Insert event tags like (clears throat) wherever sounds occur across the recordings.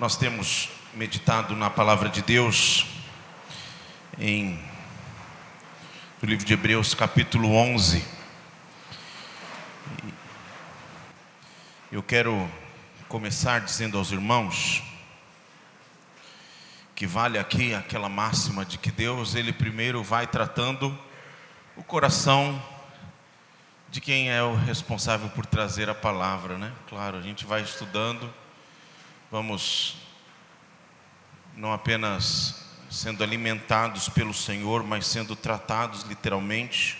Nós temos meditado na palavra de Deus em no livro de Hebreus, capítulo 11. Eu quero começar dizendo aos irmãos que vale aqui aquela máxima de que Deus, ele primeiro vai tratando o coração de quem é o responsável por trazer a palavra, né? Claro, a gente vai estudando vamos não apenas sendo alimentados pelo Senhor, mas sendo tratados literalmente.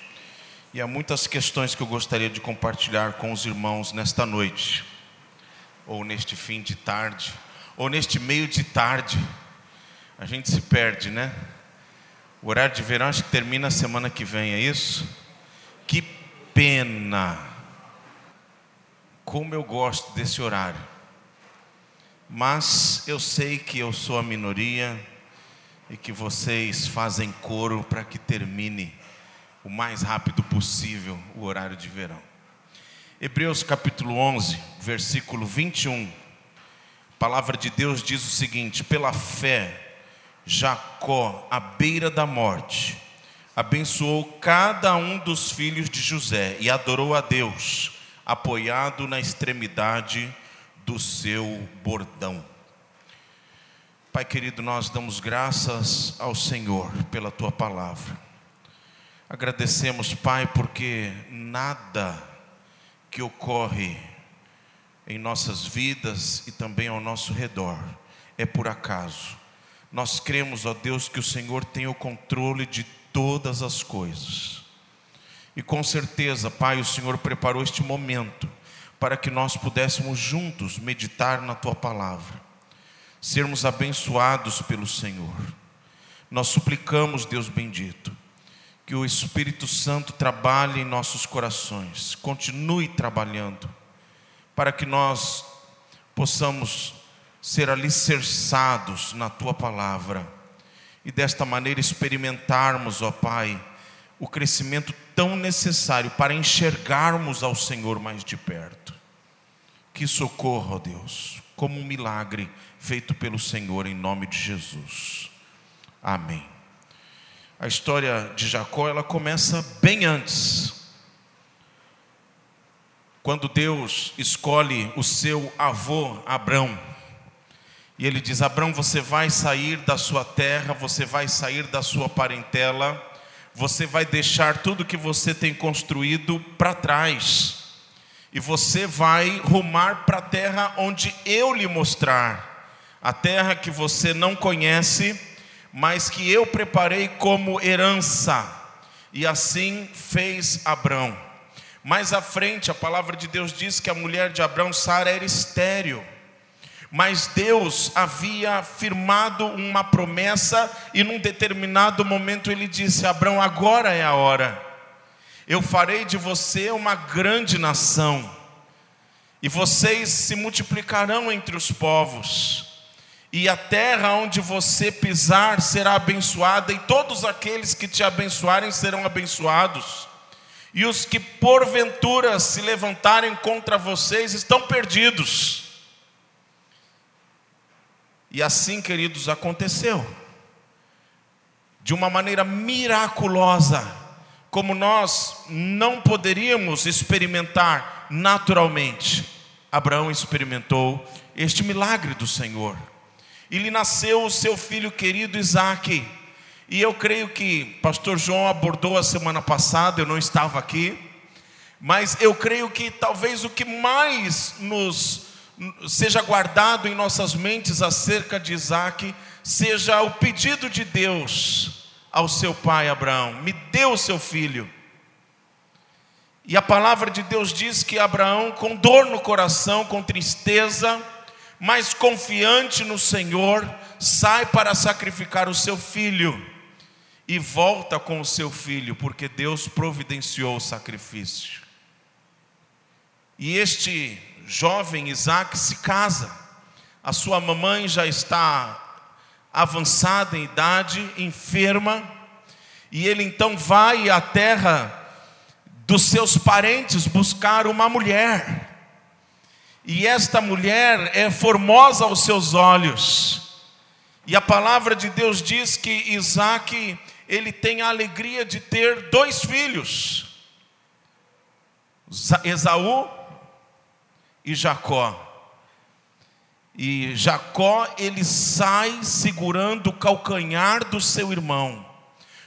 E há muitas questões que eu gostaria de compartilhar com os irmãos nesta noite, ou neste fim de tarde, ou neste meio de tarde. A gente se perde, né? O horário de verão acho que termina a semana que vem, é isso? Que pena! Como eu gosto desse horário mas eu sei que eu sou a minoria e que vocês fazem coro para que termine o mais rápido possível o horário de verão. Hebreus capítulo 11, versículo 21. A palavra de Deus diz o seguinte: pela fé, Jacó, à beira da morte, abençoou cada um dos filhos de José e adorou a Deus, apoiado na extremidade do seu bordão. Pai querido, nós damos graças ao Senhor pela tua palavra. Agradecemos, Pai, porque nada que ocorre em nossas vidas e também ao nosso redor é por acaso. Nós cremos, ó Deus, que o Senhor tem o controle de todas as coisas. E com certeza, Pai, o Senhor preparou este momento para que nós pudéssemos juntos meditar na tua palavra, sermos abençoados pelo Senhor. Nós suplicamos, Deus bendito, que o Espírito Santo trabalhe em nossos corações, continue trabalhando, para que nós possamos ser alicerçados na tua palavra e desta maneira experimentarmos, ó Pai, o crescimento tão necessário para enxergarmos ao Senhor mais de perto. Que socorro, ó Deus, como um milagre feito pelo Senhor em nome de Jesus. Amém. A história de Jacó, ela começa bem antes. Quando Deus escolhe o seu avô Abrão, e ele diz: Abrão, você vai sair da sua terra, você vai sair da sua parentela, você vai deixar tudo que você tem construído para trás e você vai rumar para a terra onde eu lhe mostrar, a terra que você não conhece, mas que eu preparei como herança. E assim fez Abrão. Mais à frente, a palavra de Deus diz que a mulher de Abrão, Sara, era estéril. Mas Deus havia firmado uma promessa e num determinado momento ele disse: Abrão, agora é a hora eu farei de você uma grande nação, e vocês se multiplicarão entre os povos, e a terra onde você pisar será abençoada, e todos aqueles que te abençoarem serão abençoados, e os que porventura se levantarem contra vocês estão perdidos. E assim, queridos, aconteceu, de uma maneira miraculosa, como nós não poderíamos experimentar naturalmente, Abraão experimentou este milagre do Senhor. E lhe nasceu o seu filho querido Isaque. E eu creio que pastor João abordou a semana passada, eu não estava aqui, mas eu creio que talvez o que mais nos seja guardado em nossas mentes acerca de Isaque seja o pedido de Deus ao seu pai Abraão: Me dê o seu filho. E a palavra de Deus diz que Abraão, com dor no coração, com tristeza, mas confiante no Senhor, sai para sacrificar o seu filho e volta com o seu filho, porque Deus providenciou o sacrifício. E este jovem Isaac se casa, a sua mamãe já está avançada em idade, enferma, e ele então vai à terra dos seus parentes buscar uma mulher. e esta mulher é formosa aos seus olhos. E a palavra de Deus diz que Isaac, ele tem a alegria de ter dois filhos, Esaú e Jacó. E Jacó, ele sai segurando o calcanhar do seu irmão,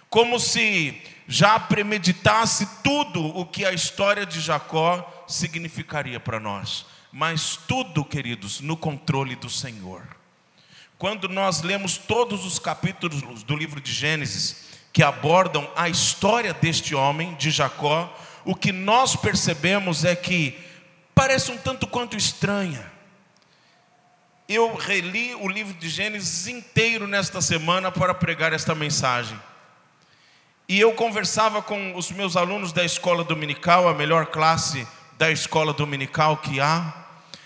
como se já premeditasse tudo o que a história de Jacó significaria para nós. Mas tudo, queridos, no controle do Senhor. Quando nós lemos todos os capítulos do livro de Gênesis que abordam a história deste homem, de Jacó, o que nós percebemos é que parece um tanto quanto estranha eu reli o livro de Gênesis inteiro nesta semana para pregar esta mensagem. E eu conversava com os meus alunos da escola dominical, a melhor classe da escola dominical que há.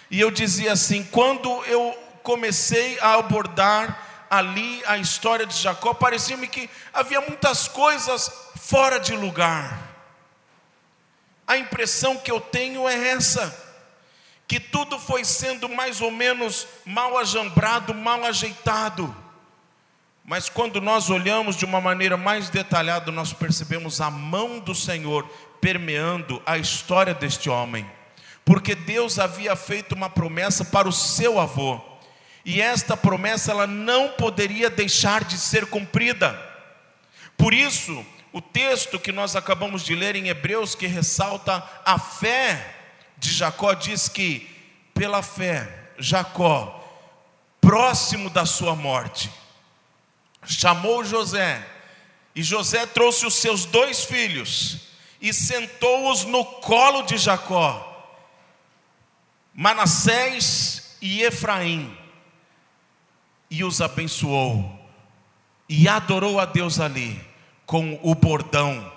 E eu dizia assim: quando eu comecei a abordar ali a história de Jacó, parecia-me que havia muitas coisas fora de lugar. A impressão que eu tenho é essa que tudo foi sendo mais ou menos mal ajambrado, mal ajeitado. Mas quando nós olhamos de uma maneira mais detalhada, nós percebemos a mão do Senhor permeando a história deste homem. Porque Deus havia feito uma promessa para o seu avô. E esta promessa ela não poderia deixar de ser cumprida. Por isso, o texto que nós acabamos de ler em Hebreus que ressalta a fé de Jacó diz que, pela fé, Jacó, próximo da sua morte, chamou José, e José trouxe os seus dois filhos e sentou-os no colo de Jacó, Manassés e Efraim, e os abençoou, e adorou a Deus ali, com o bordão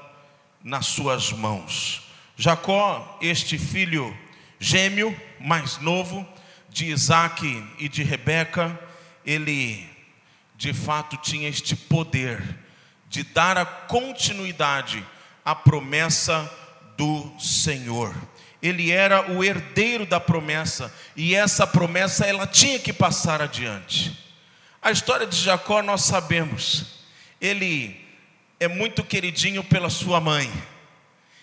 nas suas mãos. Jacó, este filho gêmeo, mais novo, de Isaac e de Rebeca, ele de fato tinha este poder de dar a continuidade à promessa do Senhor. Ele era o herdeiro da promessa e essa promessa ela tinha que passar adiante. A história de Jacó nós sabemos. Ele é muito queridinho pela sua mãe.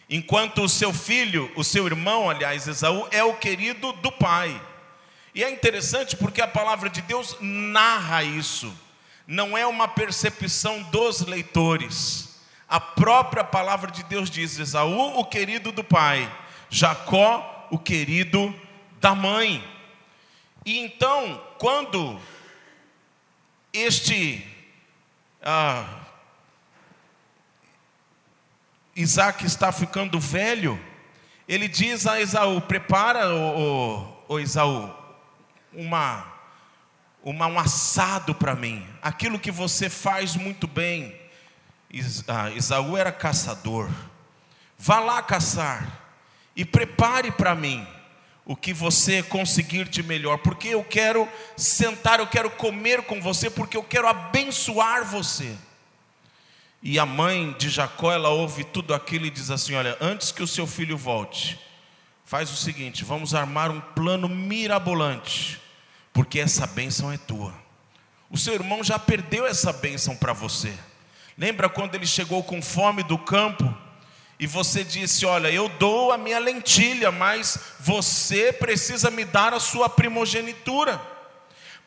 Enquanto o seu filho, o seu irmão, aliás, Esaú, é o querido do pai. E é interessante porque a palavra de Deus narra isso, não é uma percepção dos leitores. A própria palavra de Deus diz: Esaú, o querido do pai, Jacó, o querido da mãe. E então, quando este ah, Isaac está ficando velho, ele diz a Esaú: prepara, o, o, o Esaú, uma, uma, um assado para mim, aquilo que você faz muito bem. Ah, Esaú era caçador, vá lá caçar e prepare para mim o que você conseguir de melhor, porque eu quero sentar, eu quero comer com você, porque eu quero abençoar você. E a mãe de Jacó, ela ouve tudo aquilo e diz assim: Olha, antes que o seu filho volte, faz o seguinte: vamos armar um plano mirabolante, porque essa bênção é tua. O seu irmão já perdeu essa bênção para você. Lembra quando ele chegou com fome do campo e você disse: Olha, eu dou a minha lentilha, mas você precisa me dar a sua primogenitura.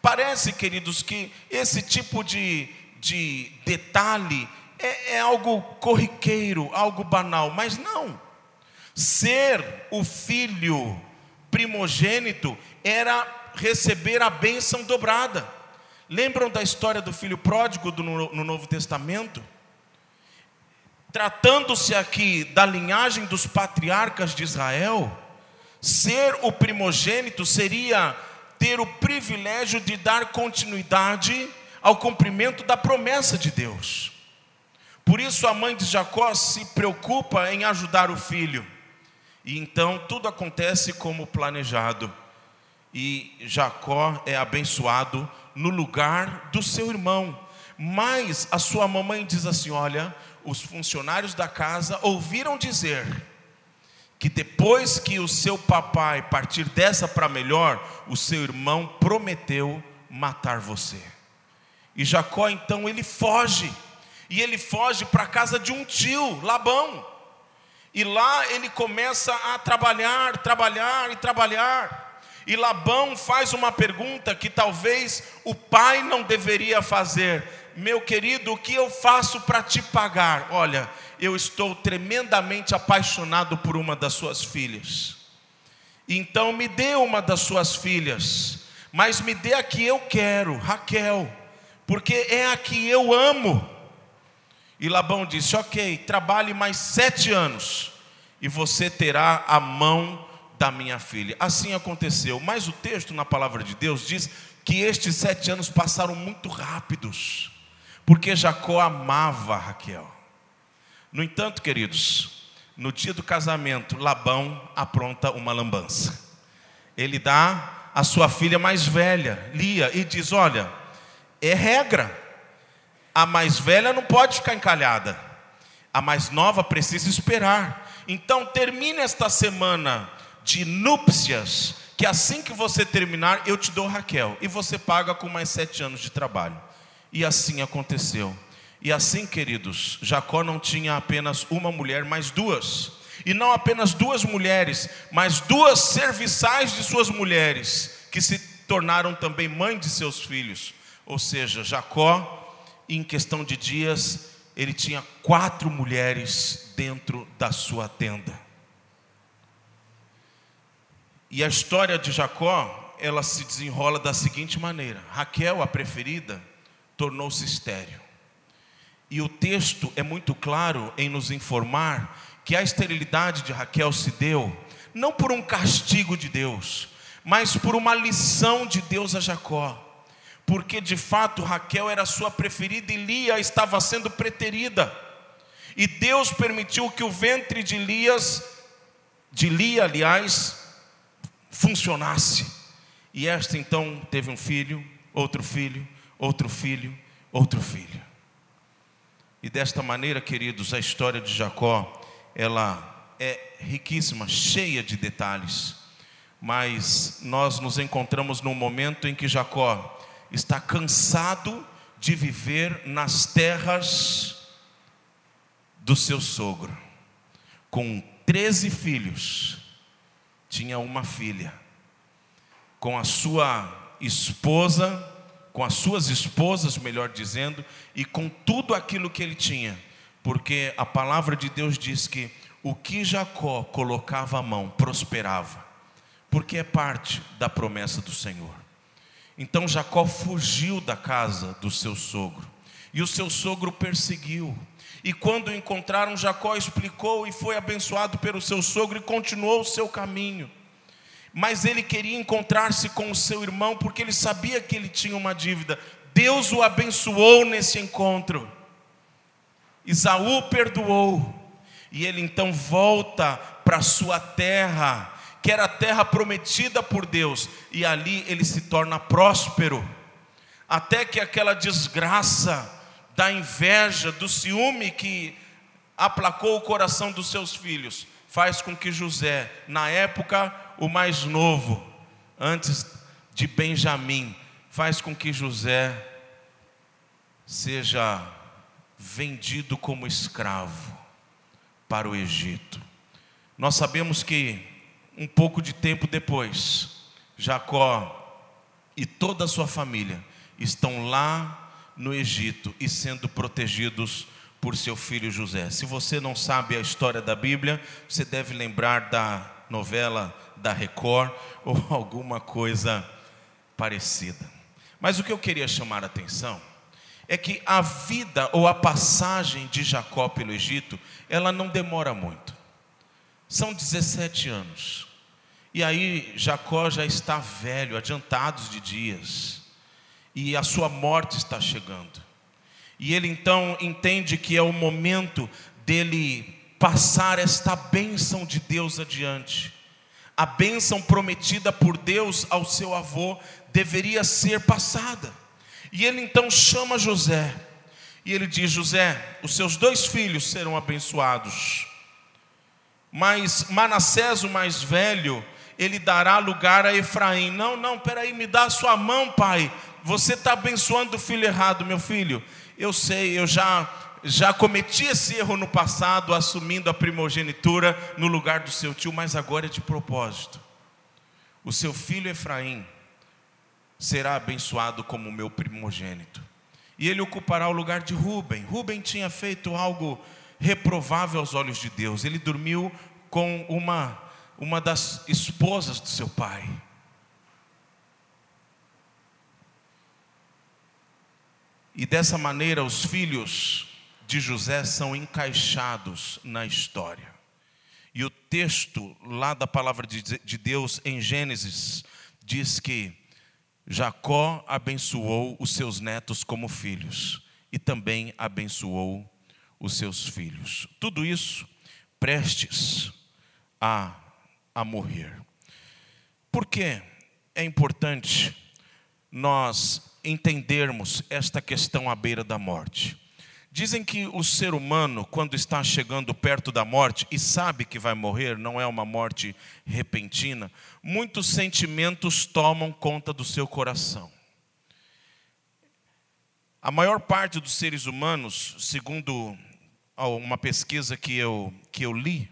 Parece, queridos, que esse tipo de, de detalhe é, é algo corriqueiro, algo banal, mas não. Ser o filho primogênito era receber a bênção dobrada. Lembram da história do filho pródigo do, no Novo Testamento? Tratando-se aqui da linhagem dos patriarcas de Israel, ser o primogênito seria ter o privilégio de dar continuidade ao cumprimento da promessa de Deus. Por isso a mãe de Jacó se preocupa em ajudar o filho. E então tudo acontece como planejado. E Jacó é abençoado no lugar do seu irmão. Mas a sua mamãe diz assim: Olha, os funcionários da casa ouviram dizer que depois que o seu papai partir dessa para melhor, o seu irmão prometeu matar você. E Jacó então ele foge, e ele foge para a casa de um tio, Labão. E lá ele começa a trabalhar, trabalhar e trabalhar. E Labão faz uma pergunta que talvez o pai não deveria fazer: Meu querido, o que eu faço para te pagar? Olha, eu estou tremendamente apaixonado por uma das suas filhas. Então me dê uma das suas filhas, mas me dê a que eu quero, Raquel, porque é a que eu amo. E Labão disse: Ok, trabalhe mais sete anos, e você terá a mão da minha filha. Assim aconteceu. Mas o texto na palavra de Deus diz que estes sete anos passaram muito rápidos, porque Jacó amava Raquel. No entanto, queridos, no dia do casamento, Labão apronta uma lambança. Ele dá a sua filha mais velha, Lia, e diz: Olha, é regra, a mais velha não pode ficar encalhada, a mais nova precisa esperar. Então, termine esta semana de núpcias, que assim que você terminar, eu te dou Raquel, e você paga com mais sete anos de trabalho. E assim aconteceu. E assim, queridos, Jacó não tinha apenas uma mulher, mas duas. E não apenas duas mulheres, mas duas serviçais de suas mulheres, que se tornaram também mãe de seus filhos. Ou seja, Jacó, em questão de dias, ele tinha quatro mulheres dentro da sua tenda. E a história de Jacó, ela se desenrola da seguinte maneira: Raquel, a preferida, tornou-se estéril. E o texto é muito claro em nos informar que a esterilidade de Raquel se deu não por um castigo de Deus, mas por uma lição de Deus a Jacó. Porque de fato Raquel era sua preferida e Lia estava sendo preterida. E Deus permitiu que o ventre de Lias, de Lia, aliás, funcionasse. E esta então teve um filho, outro filho, outro filho, outro filho. E desta maneira, queridos, a história de Jacó, ela é riquíssima, cheia de detalhes. Mas nós nos encontramos num momento em que Jacó está cansado de viver nas terras do seu sogro. Com 13 filhos, tinha uma filha. Com a sua esposa, com as suas esposas, melhor dizendo, e com tudo aquilo que ele tinha, porque a palavra de Deus diz que o que Jacó colocava a mão prosperava, porque é parte da promessa do Senhor. Então Jacó fugiu da casa do seu sogro, e o seu sogro perseguiu. E quando encontraram, Jacó explicou e foi abençoado pelo seu sogro e continuou o seu caminho mas ele queria encontrar-se com o seu irmão porque ele sabia que ele tinha uma dívida. Deus o abençoou nesse encontro. Isaú perdoou, e ele então volta para sua terra, que era a terra prometida por Deus, e ali ele se torna próspero, até que aquela desgraça da inveja, do ciúme que aplacou o coração dos seus filhos, faz com que José, na época o mais novo, antes de Benjamim, faz com que José seja vendido como escravo para o Egito. Nós sabemos que um pouco de tempo depois, Jacó e toda a sua família estão lá no Egito e sendo protegidos por seu filho José. Se você não sabe a história da Bíblia, você deve lembrar da novela da Record (laughs) ou alguma coisa parecida. Mas o que eu queria chamar a atenção é que a vida ou a passagem de Jacó pelo Egito, ela não demora muito. São 17 anos. E aí Jacó já está velho, adiantados de dias. E a sua morte está chegando. E ele então entende que é o momento dele passar esta bênção de Deus adiante. A bênção prometida por Deus ao seu avô deveria ser passada. E ele então chama José. E ele diz: José, os seus dois filhos serão abençoados. Mas Manassés, o mais velho, ele dará lugar a Efraim. Não, não, peraí, me dá a sua mão, pai. Você está abençoando o filho errado, meu filho. Eu sei, eu já já cometi esse erro no passado, assumindo a primogenitura no lugar do seu tio, mas agora é de propósito. O seu filho Efraim será abençoado como meu primogênito. E ele ocupará o lugar de Ruben. Ruben tinha feito algo reprovável aos olhos de Deus. Ele dormiu com uma uma das esposas do seu pai. E dessa maneira os filhos de José são encaixados na história. E o texto lá da palavra de Deus em Gênesis diz que Jacó abençoou os seus netos como filhos e também abençoou os seus filhos. Tudo isso prestes a, a morrer. Por que é importante nós entendermos esta questão à beira da morte? Dizem que o ser humano, quando está chegando perto da morte e sabe que vai morrer, não é uma morte repentina, muitos sentimentos tomam conta do seu coração. A maior parte dos seres humanos, segundo uma pesquisa que eu, que eu li,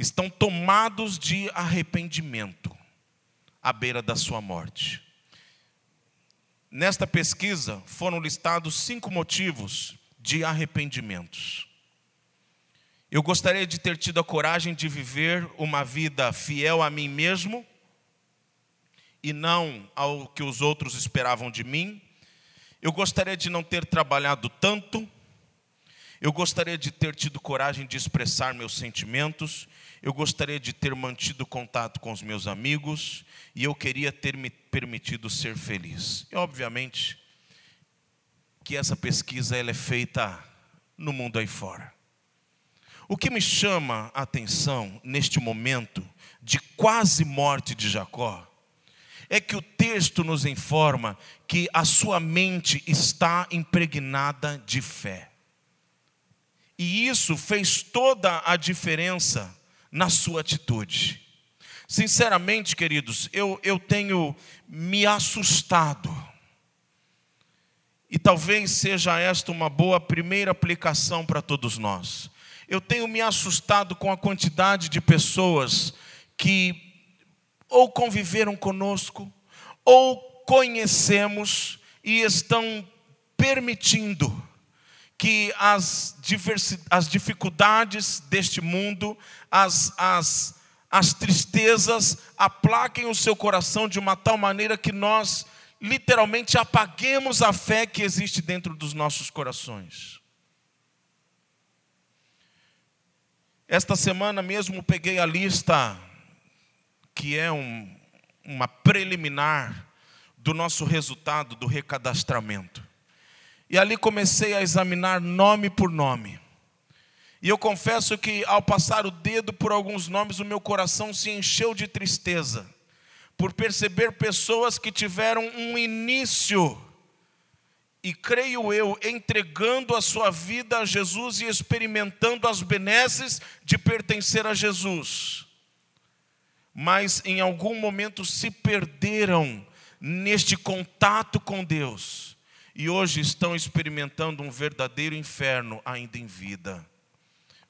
estão tomados de arrependimento à beira da sua morte. Nesta pesquisa foram listados cinco motivos de arrependimentos. Eu gostaria de ter tido a coragem de viver uma vida fiel a mim mesmo e não ao que os outros esperavam de mim. Eu gostaria de não ter trabalhado tanto. Eu gostaria de ter tido coragem de expressar meus sentimentos. Eu gostaria de ter mantido contato com os meus amigos. E eu queria ter me permitido ser feliz. E, obviamente, que essa pesquisa ela é feita no mundo aí fora. O que me chama a atenção neste momento de quase morte de Jacó é que o texto nos informa que a sua mente está impregnada de fé. E isso fez toda a diferença na sua atitude. Sinceramente, queridos, eu, eu tenho me assustado e talvez seja esta uma boa primeira aplicação para todos nós. Eu tenho me assustado com a quantidade de pessoas que ou conviveram conosco, ou conhecemos e estão permitindo que as, as dificuldades deste mundo, as, as, as tristezas, aplaquem o seu coração de uma tal maneira que nós literalmente apaguemos a fé que existe dentro dos nossos corações. Esta semana mesmo peguei a lista, que é um, uma preliminar do nosso resultado do recadastramento. E ali comecei a examinar nome por nome. E eu confesso que ao passar o dedo por alguns nomes, o meu coração se encheu de tristeza por perceber pessoas que tiveram um início, e creio eu, entregando a sua vida a Jesus e experimentando as benesses de pertencer a Jesus, mas em algum momento se perderam neste contato com Deus, e hoje estão experimentando um verdadeiro inferno ainda em vida,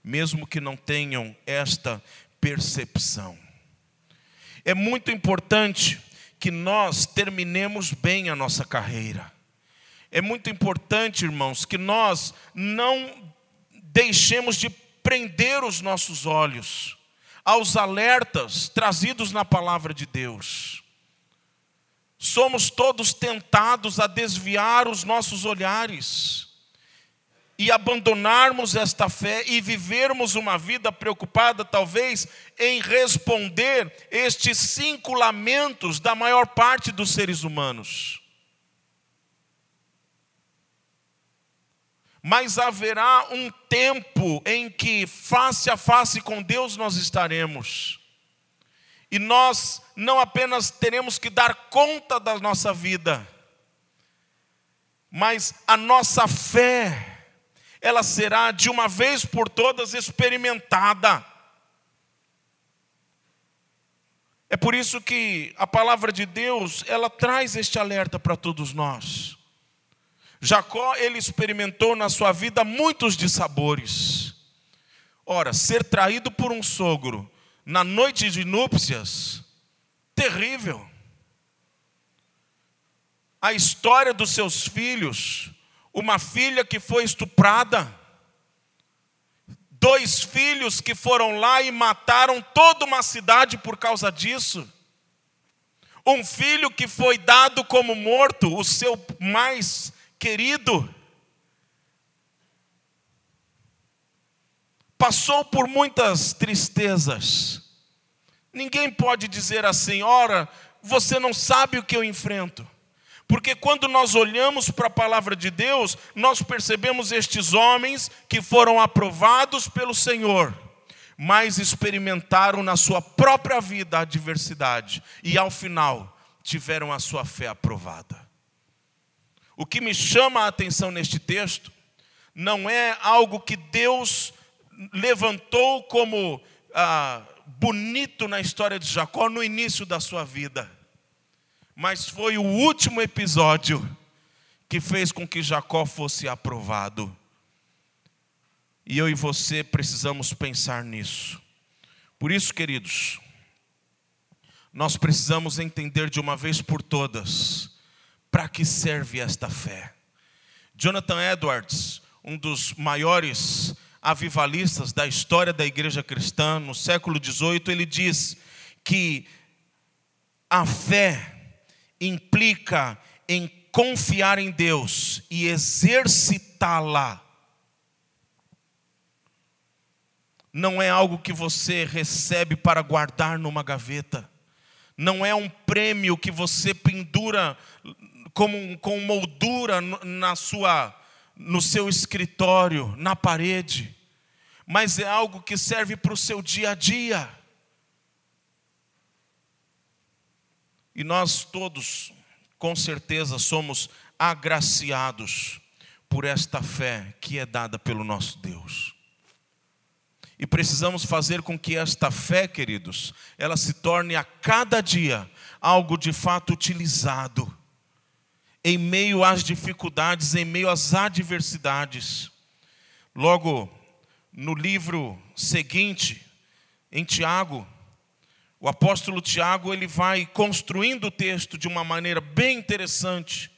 mesmo que não tenham esta percepção. É muito importante que nós terminemos bem a nossa carreira. É muito importante, irmãos, que nós não deixemos de prender os nossos olhos aos alertas trazidos na palavra de Deus. Somos todos tentados a desviar os nossos olhares e abandonarmos esta fé e vivermos uma vida preocupada, talvez, em responder estes cinco lamentos da maior parte dos seres humanos. Mas haverá um tempo em que, face a face com Deus, nós estaremos. E nós não apenas teremos que dar conta da nossa vida, mas a nossa fé ela será de uma vez por todas experimentada. É por isso que a palavra de Deus, ela traz este alerta para todos nós. Jacó, ele experimentou na sua vida muitos dissabores. Ora, ser traído por um sogro na noite de núpcias, terrível. A história dos seus filhos, uma filha que foi estuprada, dois filhos que foram lá e mataram toda uma cidade por causa disso. Um filho que foi dado como morto, o seu mais querido. Passou por muitas tristezas. Ninguém pode dizer assim, ora, você não sabe o que eu enfrento. Porque quando nós olhamos para a palavra de Deus, nós percebemos estes homens que foram aprovados pelo Senhor, mas experimentaram na sua própria vida a adversidade e ao final tiveram a sua fé aprovada. O que me chama a atenção neste texto não é algo que Deus levantou como ah, bonito na história de Jacó no início da sua vida mas foi o último episódio que fez com que Jacó fosse aprovado. E eu e você precisamos pensar nisso. Por isso, queridos, nós precisamos entender de uma vez por todas para que serve esta fé. Jonathan Edwards, um dos maiores avivalistas da história da igreja cristã no século XVIII, ele diz que a fé implica em confiar em Deus e exercitá-la. Não é algo que você recebe para guardar numa gaveta. Não é um prêmio que você pendura como, com moldura na sua, no seu escritório, na parede. Mas é algo que serve para o seu dia a dia. E nós todos, com certeza, somos agraciados por esta fé que é dada pelo nosso Deus. E precisamos fazer com que esta fé, queridos, ela se torne a cada dia algo de fato utilizado em meio às dificuldades, em meio às adversidades. Logo no livro seguinte, em Tiago, o apóstolo Tiago, ele vai construindo o texto de uma maneira bem interessante.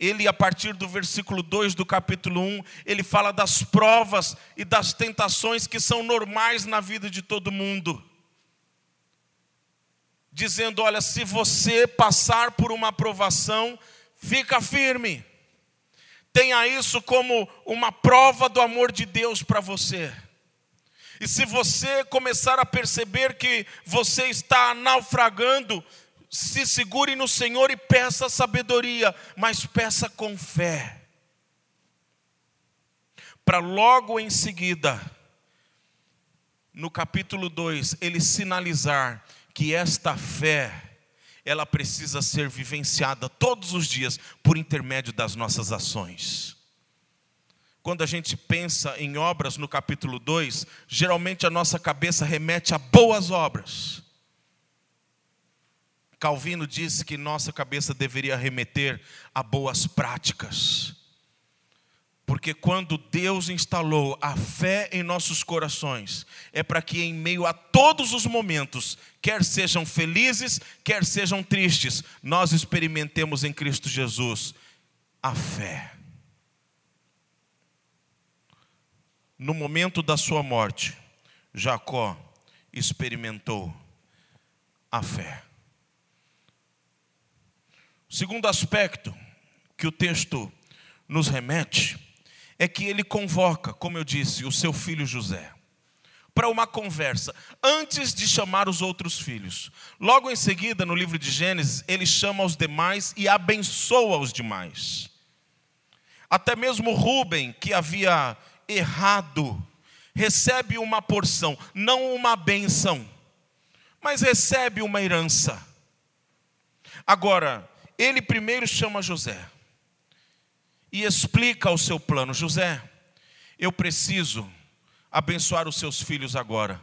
Ele, a partir do versículo 2 do capítulo 1, ele fala das provas e das tentações que são normais na vida de todo mundo. Dizendo: olha, se você passar por uma aprovação, fica firme. Tenha isso como uma prova do amor de Deus para você. E se você começar a perceber que você está naufragando, se segure no Senhor e peça sabedoria, mas peça com fé. Para logo em seguida, no capítulo 2, ele sinalizar que esta fé, ela precisa ser vivenciada todos os dias por intermédio das nossas ações. Quando a gente pensa em obras no capítulo 2, geralmente a nossa cabeça remete a boas obras. Calvino disse que nossa cabeça deveria remeter a boas práticas. Porque quando Deus instalou a fé em nossos corações, é para que em meio a todos os momentos, quer sejam felizes, quer sejam tristes, nós experimentemos em Cristo Jesus a fé. no momento da sua morte, Jacó experimentou a fé. O segundo aspecto que o texto nos remete é que ele convoca, como eu disse, o seu filho José para uma conversa antes de chamar os outros filhos. Logo em seguida, no livro de Gênesis, ele chama os demais e abençoa os demais. Até mesmo Rubem, que havia errado, recebe uma porção, não uma benção, mas recebe uma herança. Agora, ele primeiro chama José e explica o seu plano: José, eu preciso abençoar os seus filhos agora,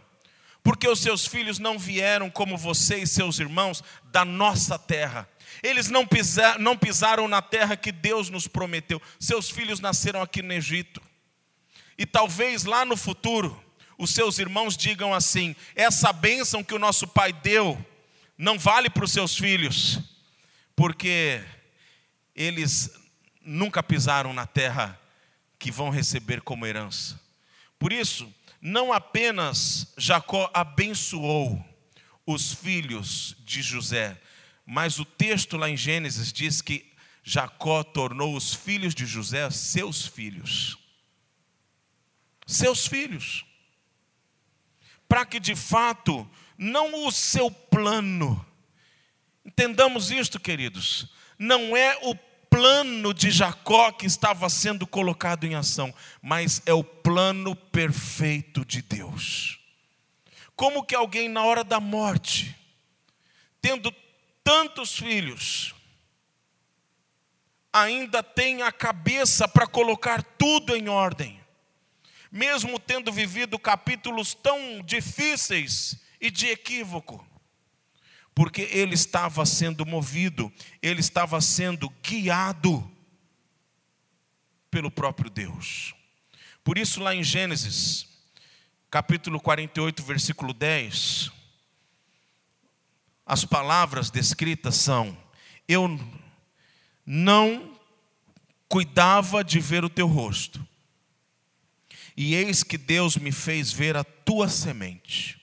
Porque os seus filhos não vieram como você e seus irmãos da nossa terra. Eles não, pisar, não pisaram na terra que Deus nos prometeu. Seus filhos nasceram aqui no Egito. E talvez lá no futuro, os seus irmãos digam assim: essa bênção que o nosso pai deu não vale para os seus filhos, porque eles nunca pisaram na terra que vão receber como herança. Por isso, não apenas Jacó abençoou os filhos de José, mas o texto lá em Gênesis diz que Jacó tornou os filhos de José seus filhos. Seus filhos. Para que de fato, não o seu plano, entendamos isto, queridos, não é o plano de Jacó que estava sendo colocado em ação, mas é o plano perfeito de Deus. Como que alguém na hora da morte, tendo tantos filhos, ainda tem a cabeça para colocar tudo em ordem, mesmo tendo vivido capítulos tão difíceis e de equívoco porque ele estava sendo movido, ele estava sendo guiado pelo próprio Deus. Por isso, lá em Gênesis, capítulo 48, versículo 10, as palavras descritas são: Eu não cuidava de ver o teu rosto, e eis que Deus me fez ver a tua semente.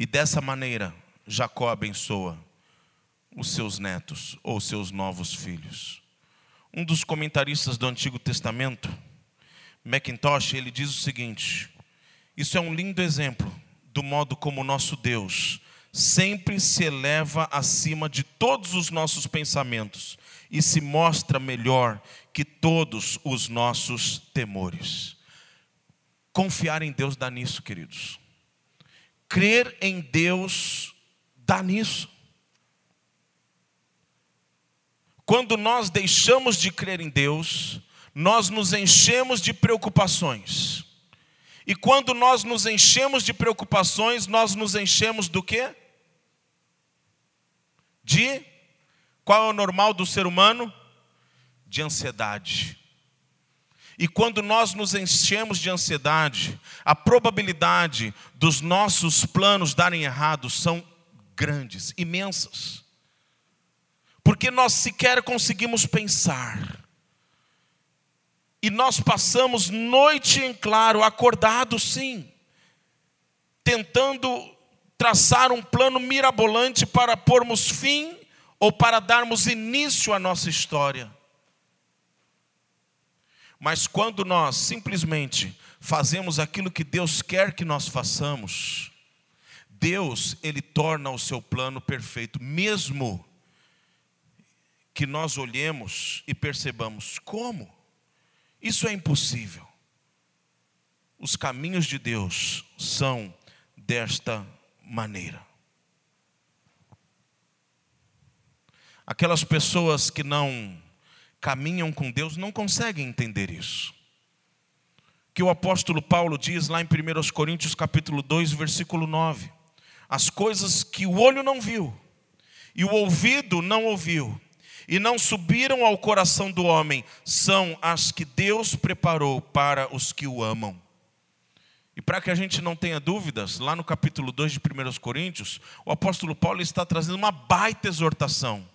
E dessa maneira, Jacó abençoa os seus netos ou seus novos filhos. Um dos comentaristas do Antigo Testamento, Macintosh, ele diz o seguinte: Isso é um lindo exemplo do modo como o nosso Deus sempre se eleva acima de todos os nossos pensamentos e se mostra melhor que todos os nossos temores. Confiar em Deus dá nisso, queridos. Crer em Deus dá nisso. Quando nós deixamos de crer em Deus, nós nos enchemos de preocupações. E quando nós nos enchemos de preocupações, nós nos enchemos do quê? De qual é o normal do ser humano? De ansiedade. E quando nós nos enchemos de ansiedade, a probabilidade dos nossos planos darem errado são grandes, imensas. Porque nós sequer conseguimos pensar. E nós passamos noite em claro, acordados sim, tentando traçar um plano mirabolante para pormos fim ou para darmos início à nossa história. Mas quando nós simplesmente fazemos aquilo que Deus quer que nós façamos, Deus, Ele torna o seu plano perfeito, mesmo que nós olhemos e percebamos como isso é impossível. Os caminhos de Deus são desta maneira. Aquelas pessoas que não caminham com Deus não conseguem entender isso. Que o apóstolo Paulo diz lá em 1 Coríntios capítulo 2, versículo 9: As coisas que o olho não viu, e o ouvido não ouviu, e não subiram ao coração do homem, são as que Deus preparou para os que o amam. E para que a gente não tenha dúvidas, lá no capítulo 2 de 1 Coríntios, o apóstolo Paulo está trazendo uma baita exortação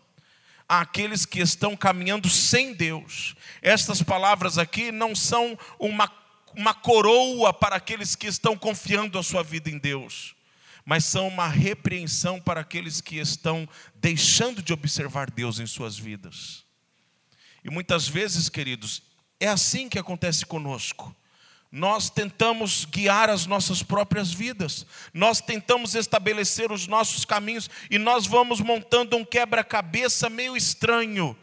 àqueles que estão caminhando sem Deus. Estas palavras aqui não são uma, uma coroa para aqueles que estão confiando a sua vida em Deus, mas são uma repreensão para aqueles que estão deixando de observar Deus em suas vidas. E muitas vezes, queridos, é assim que acontece conosco nós tentamos guiar as nossas próprias vidas, nós tentamos estabelecer os nossos caminhos e nós vamos montando um quebra-cabeça meio estranho.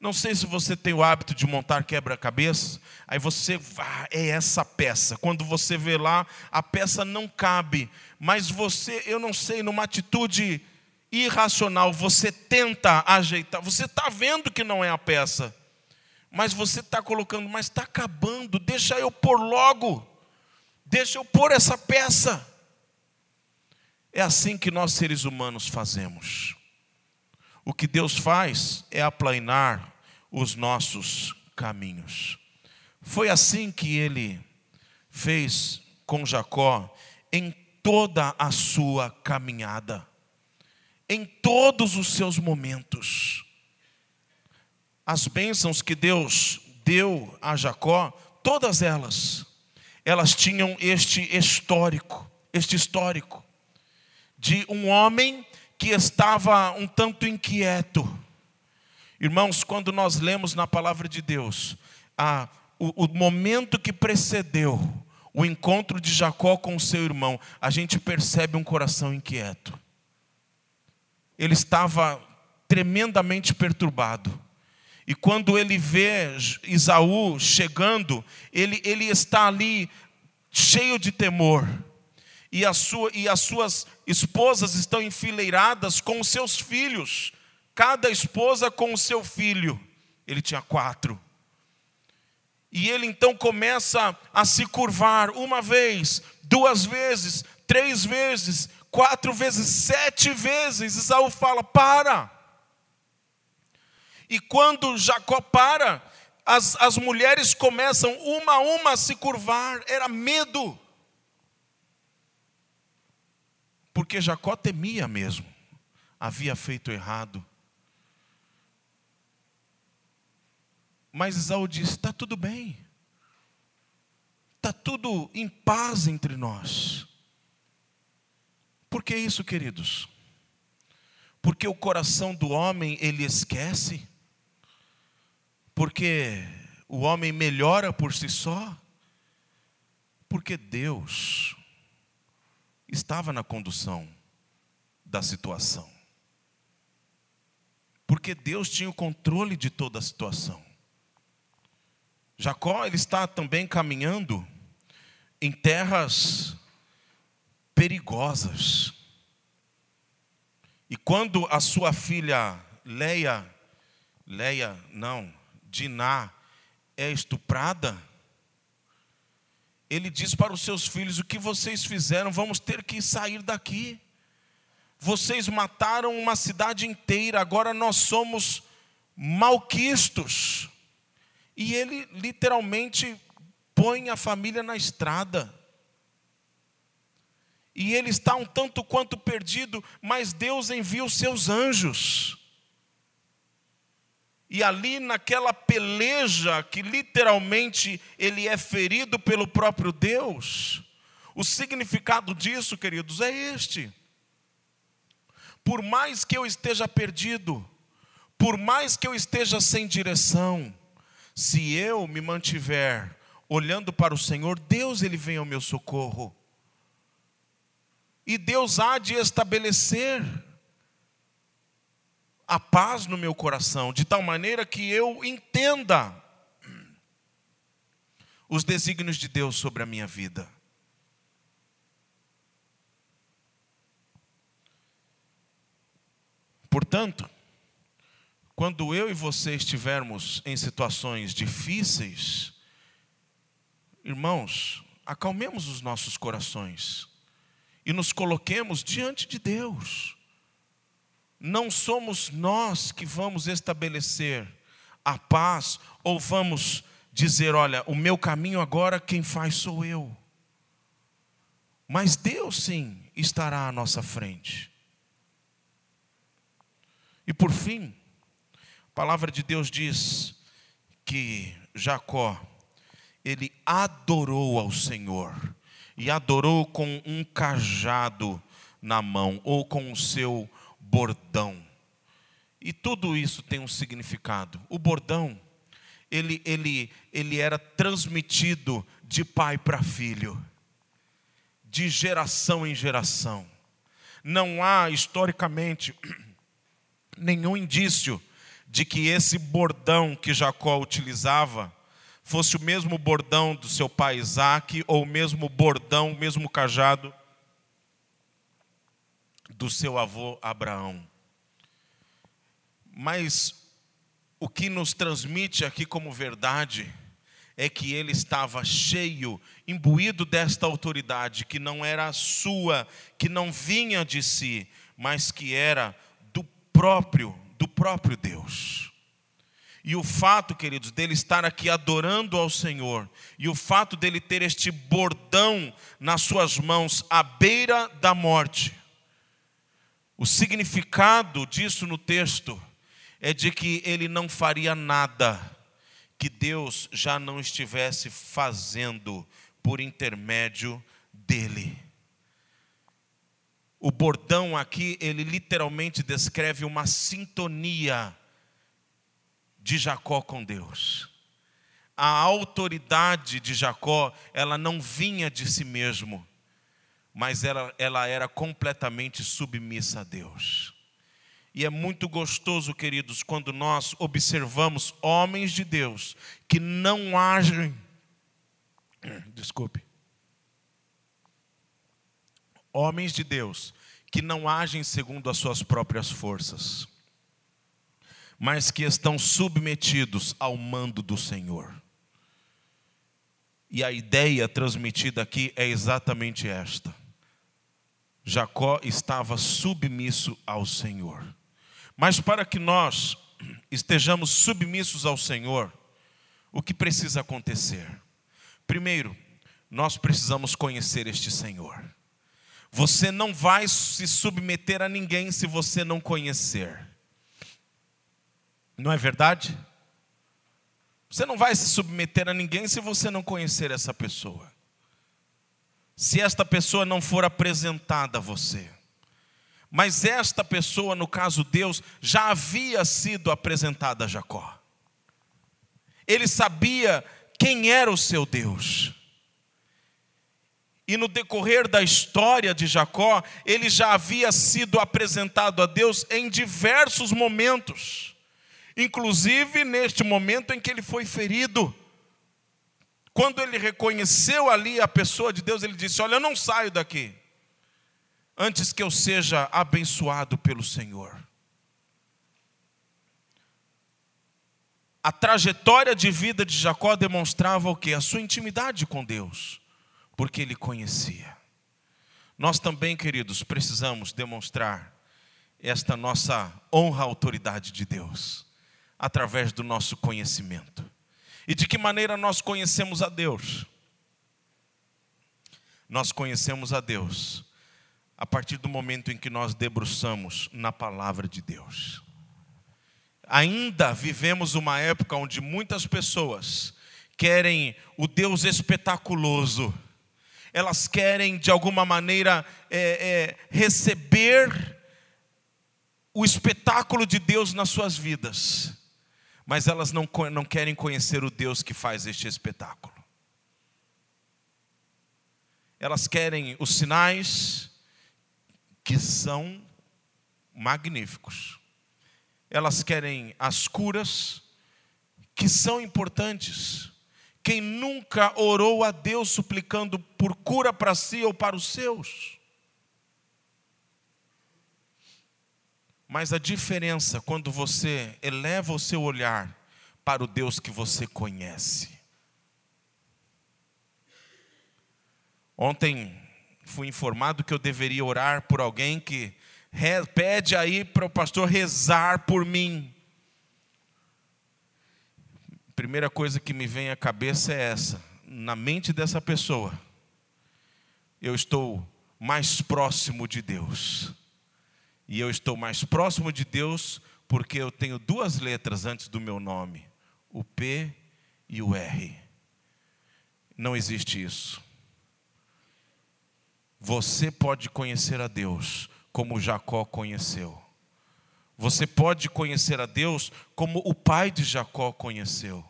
Não sei se você tem o hábito de montar quebra-cabeça, aí você, ah, é essa peça. Quando você vê lá, a peça não cabe, mas você, eu não sei, numa atitude irracional, você tenta ajeitar, você está vendo que não é a peça mas você está colocando, mas está acabando, deixa eu pôr logo. Deixa eu pôr essa peça. É assim que nós seres humanos fazemos. O que Deus faz é aplainar os nossos caminhos. Foi assim que ele fez com Jacó em toda a sua caminhada, em todos os seus momentos. As bênçãos que Deus deu a Jacó, todas elas, elas tinham este histórico, este histórico de um homem que estava um tanto inquieto. Irmãos, quando nós lemos na palavra de Deus, a, o, o momento que precedeu o encontro de Jacó com o seu irmão, a gente percebe um coração inquieto. Ele estava tremendamente perturbado. E quando ele vê Isaú chegando, ele, ele está ali cheio de temor e, a sua, e as suas esposas estão enfileiradas com os seus filhos, cada esposa com o seu filho. Ele tinha quatro. E ele então começa a se curvar uma vez, duas vezes, três vezes, quatro vezes, sete vezes. Isaú fala: para. E quando Jacó para, as, as mulheres começam uma a uma a se curvar, era medo. Porque Jacó temia mesmo, havia feito errado. Mas Isaú disse: está tudo bem, está tudo em paz entre nós. Por que isso, queridos? Porque o coração do homem ele esquece, porque o homem melhora por si só, porque Deus estava na condução da situação. Porque Deus tinha o controle de toda a situação. Jacó ele está também caminhando em terras perigosas. E quando a sua filha Leia, Leia, não, Diná, é estuprada, ele diz para os seus filhos: O que vocês fizeram, vamos ter que sair daqui. Vocês mataram uma cidade inteira, agora nós somos malquistos. E ele literalmente põe a família na estrada. E ele está um tanto quanto perdido, mas Deus envia os seus anjos e ali naquela peleja que literalmente ele é ferido pelo próprio Deus, o significado disso, queridos, é este. Por mais que eu esteja perdido, por mais que eu esteja sem direção, se eu me mantiver olhando para o Senhor, Deus ele vem ao meu socorro. E Deus há de estabelecer a paz no meu coração, de tal maneira que eu entenda os desígnios de Deus sobre a minha vida. Portanto, quando eu e você estivermos em situações difíceis, irmãos, acalmemos os nossos corações e nos coloquemos diante de Deus não somos nós que vamos estabelecer a paz ou vamos dizer, olha, o meu caminho agora quem faz sou eu. Mas Deus sim estará à nossa frente. E por fim, a palavra de Deus diz que Jacó, ele adorou ao Senhor, e adorou com um cajado na mão, ou com o seu bordão. E tudo isso tem um significado. O bordão, ele, ele, ele era transmitido de pai para filho, de geração em geração. Não há, historicamente, (clears throat) nenhum indício de que esse bordão que Jacó utilizava fosse o mesmo bordão do seu pai Isaac, ou o mesmo bordão, o mesmo cajado do seu avô Abraão. Mas o que nos transmite aqui como verdade é que ele estava cheio, imbuído desta autoridade que não era sua, que não vinha de si, mas que era do próprio, do próprio Deus. E o fato, queridos, dele estar aqui adorando ao Senhor, e o fato dele ter este bordão nas suas mãos à beira da morte, o significado disso no texto é de que ele não faria nada que Deus já não estivesse fazendo por intermédio dele. O bordão aqui, ele literalmente descreve uma sintonia de Jacó com Deus. A autoridade de Jacó, ela não vinha de si mesmo, mas ela, ela era completamente submissa a Deus. E é muito gostoso, queridos, quando nós observamos homens de Deus que não agem. (clears throat) Desculpe. Homens de Deus que não agem segundo as suas próprias forças mas que estão submetidos ao mando do Senhor. E a ideia transmitida aqui é exatamente esta: Jacó estava submisso ao Senhor. Mas para que nós estejamos submissos ao Senhor, o que precisa acontecer? Primeiro, nós precisamos conhecer este Senhor. Você não vai se submeter a ninguém se você não conhecer. Não é verdade? Você não vai se submeter a ninguém se você não conhecer essa pessoa. Se esta pessoa não for apresentada a você. Mas esta pessoa, no caso Deus, já havia sido apresentada a Jacó. Ele sabia quem era o seu Deus. E no decorrer da história de Jacó, ele já havia sido apresentado a Deus em diversos momentos inclusive neste momento em que ele foi ferido. Quando ele reconheceu ali a pessoa de Deus, ele disse: Olha, eu não saio daqui, antes que eu seja abençoado pelo Senhor. A trajetória de vida de Jacó demonstrava o que? A sua intimidade com Deus, porque ele conhecia. Nós também, queridos, precisamos demonstrar esta nossa honra à autoridade de Deus através do nosso conhecimento. E de que maneira nós conhecemos a Deus? Nós conhecemos a Deus a partir do momento em que nós debruçamos na palavra de Deus. Ainda vivemos uma época onde muitas pessoas querem o Deus espetaculoso, elas querem de alguma maneira é, é, receber o espetáculo de Deus nas suas vidas mas elas não, não querem conhecer o Deus que faz este espetáculo. Elas querem os sinais que são magníficos. Elas querem as curas que são importantes. Quem nunca orou a Deus suplicando por cura para si ou para os seus? Mas a diferença quando você eleva o seu olhar para o Deus que você conhece. Ontem fui informado que eu deveria orar por alguém que pede aí para o pastor rezar por mim. Primeira coisa que me vem à cabeça é essa: na mente dessa pessoa, eu estou mais próximo de Deus e eu estou mais próximo de Deus porque eu tenho duas letras antes do meu nome: o P e o R. Não existe isso. Você pode conhecer a Deus como Jacó conheceu. Você pode conhecer a Deus como o pai de Jacó conheceu.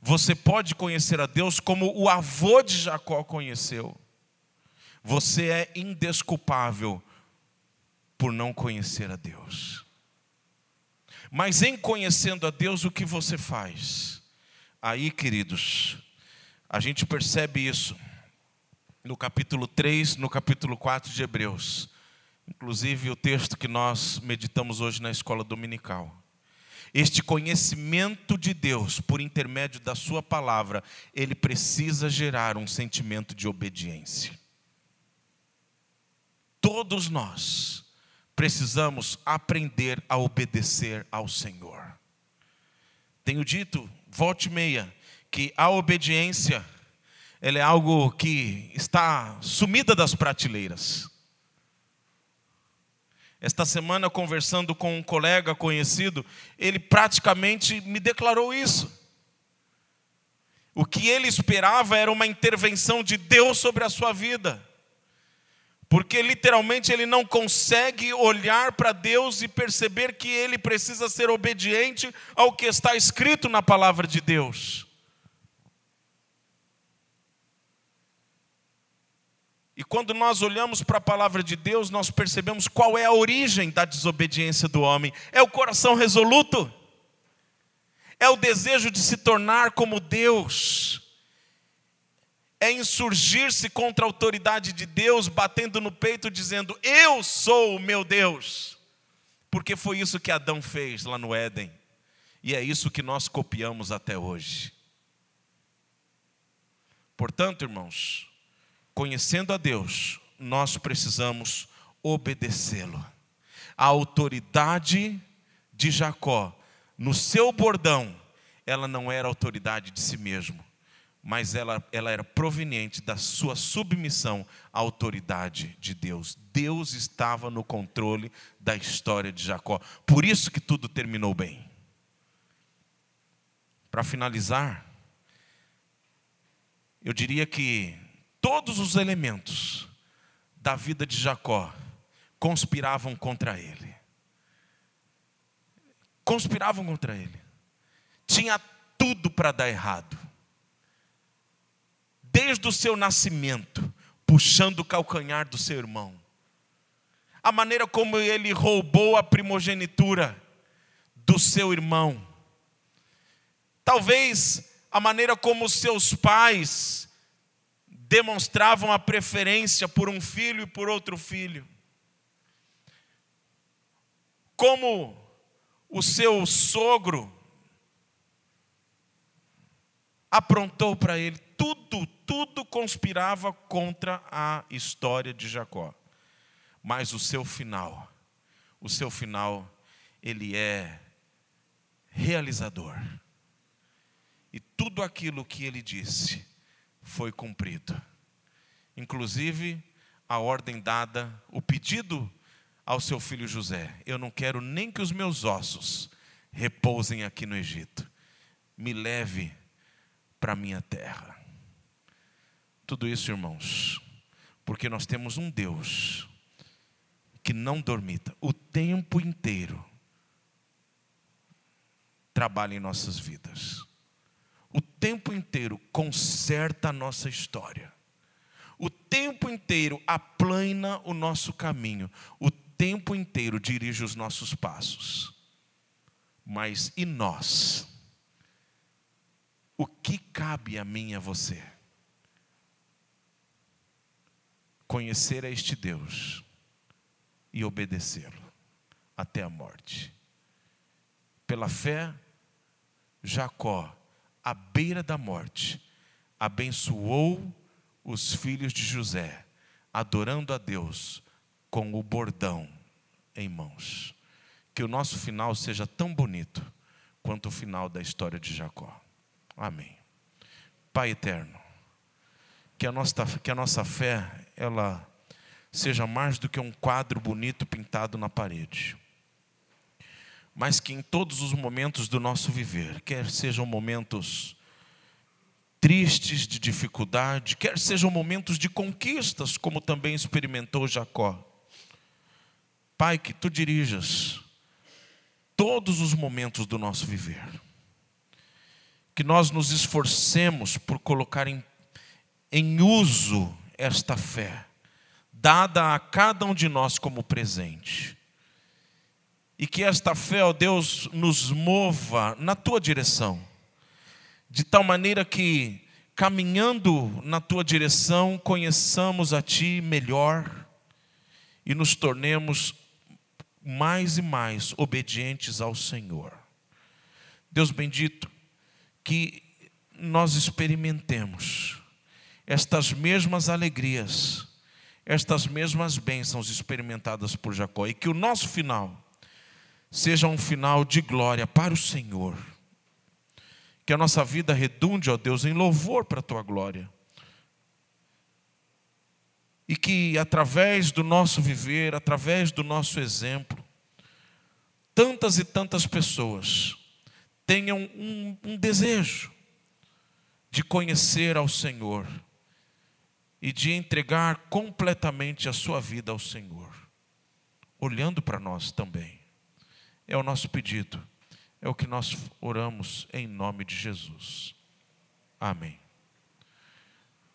Você pode conhecer a Deus como o avô de Jacó conheceu. Você é indesculpável por não conhecer a Deus. Mas em conhecendo a Deus, o que você faz? Aí, queridos, a gente percebe isso no capítulo 3, no capítulo 4 de Hebreus. Inclusive o texto que nós meditamos hoje na escola dominical. este conhecimento de Deus por intermédio da Sua palavra, ele precisa gerar um sentimento de obediência. Todos nós precisamos aprender a obedecer ao Senhor. Tenho dito, volte meia, que a obediência ela é algo que está sumida das prateleiras. Esta semana, conversando com um colega conhecido, ele praticamente me declarou isso. O que ele esperava era uma intervenção de Deus sobre a sua vida. Porque literalmente ele não consegue olhar para Deus e perceber que ele precisa ser obediente ao que está escrito na palavra de Deus. E quando nós olhamos para a palavra de Deus, nós percebemos qual é a origem da desobediência do homem: é o coração resoluto, é o desejo de se tornar como Deus, é insurgir-se contra a autoridade de Deus, batendo no peito, dizendo: Eu sou o meu Deus, porque foi isso que Adão fez lá no Éden, e é isso que nós copiamos até hoje. Portanto, irmãos, conhecendo a Deus, nós precisamos obedecê-lo. A autoridade de Jacó, no seu bordão, ela não era autoridade de si mesmo, mas ela, ela era proveniente da sua submissão à autoridade de Deus. Deus estava no controle da história de Jacó. Por isso que tudo terminou bem. Para finalizar, eu diria que todos os elementos da vida de Jacó conspiravam contra ele. Conspiravam contra ele. Tinha tudo para dar errado. Desde o seu nascimento, puxando o calcanhar do seu irmão. A maneira como ele roubou a primogenitura do seu irmão. Talvez a maneira como seus pais demonstravam a preferência por um filho e por outro filho. Como o seu sogro aprontou para ele, tudo, tudo conspirava contra a história de Jacó. Mas o seu final, o seu final, ele é realizador. E tudo aquilo que ele disse, foi cumprido. Inclusive, a ordem dada, o pedido ao seu filho José: Eu não quero nem que os meus ossos repousem aqui no Egito. Me leve para minha terra. Tudo isso, irmãos, porque nós temos um Deus que não dormita o tempo inteiro trabalha em nossas vidas o tempo inteiro conserta a nossa história. O tempo inteiro aplana o nosso caminho. O tempo inteiro dirige os nossos passos. Mas e nós? O que cabe a mim e a você? Conhecer a este Deus e obedecê-lo até a morte. Pela fé, Jacó à beira da morte, abençoou os filhos de José, adorando a Deus com o bordão em mãos. Que o nosso final seja tão bonito quanto o final da história de Jacó. Amém. Pai eterno, que a nossa, que a nossa fé, ela seja mais do que um quadro bonito pintado na parede mas que em todos os momentos do nosso viver, quer sejam momentos tristes, de dificuldade, quer sejam momentos de conquistas, como também experimentou Jacó. Pai, que tu dirijas todos os momentos do nosso viver. Que nós nos esforcemos por colocar em, em uso esta fé, dada a cada um de nós como presente e que esta fé, ó Deus, nos mova na tua direção, de tal maneira que, caminhando na tua direção, conheçamos a Ti melhor e nos tornemos mais e mais obedientes ao Senhor. Deus bendito, que nós experimentemos estas mesmas alegrias, estas mesmas bênçãos experimentadas por Jacó, e que o nosso final seja um final de glória para o Senhor. Que a nossa vida redunde, ó Deus, em louvor para a tua glória. E que através do nosso viver, através do nosso exemplo, tantas e tantas pessoas tenham um, um desejo de conhecer ao Senhor e de entregar completamente a sua vida ao Senhor, olhando para nós também. É o nosso pedido, é o que nós oramos em nome de Jesus. Amém.